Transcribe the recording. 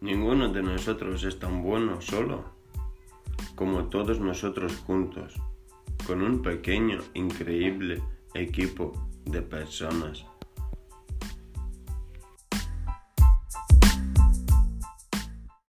Ninguno de nosotros es tan bueno solo como todos nosotros juntos, con un pequeño, increíble equipo de personas.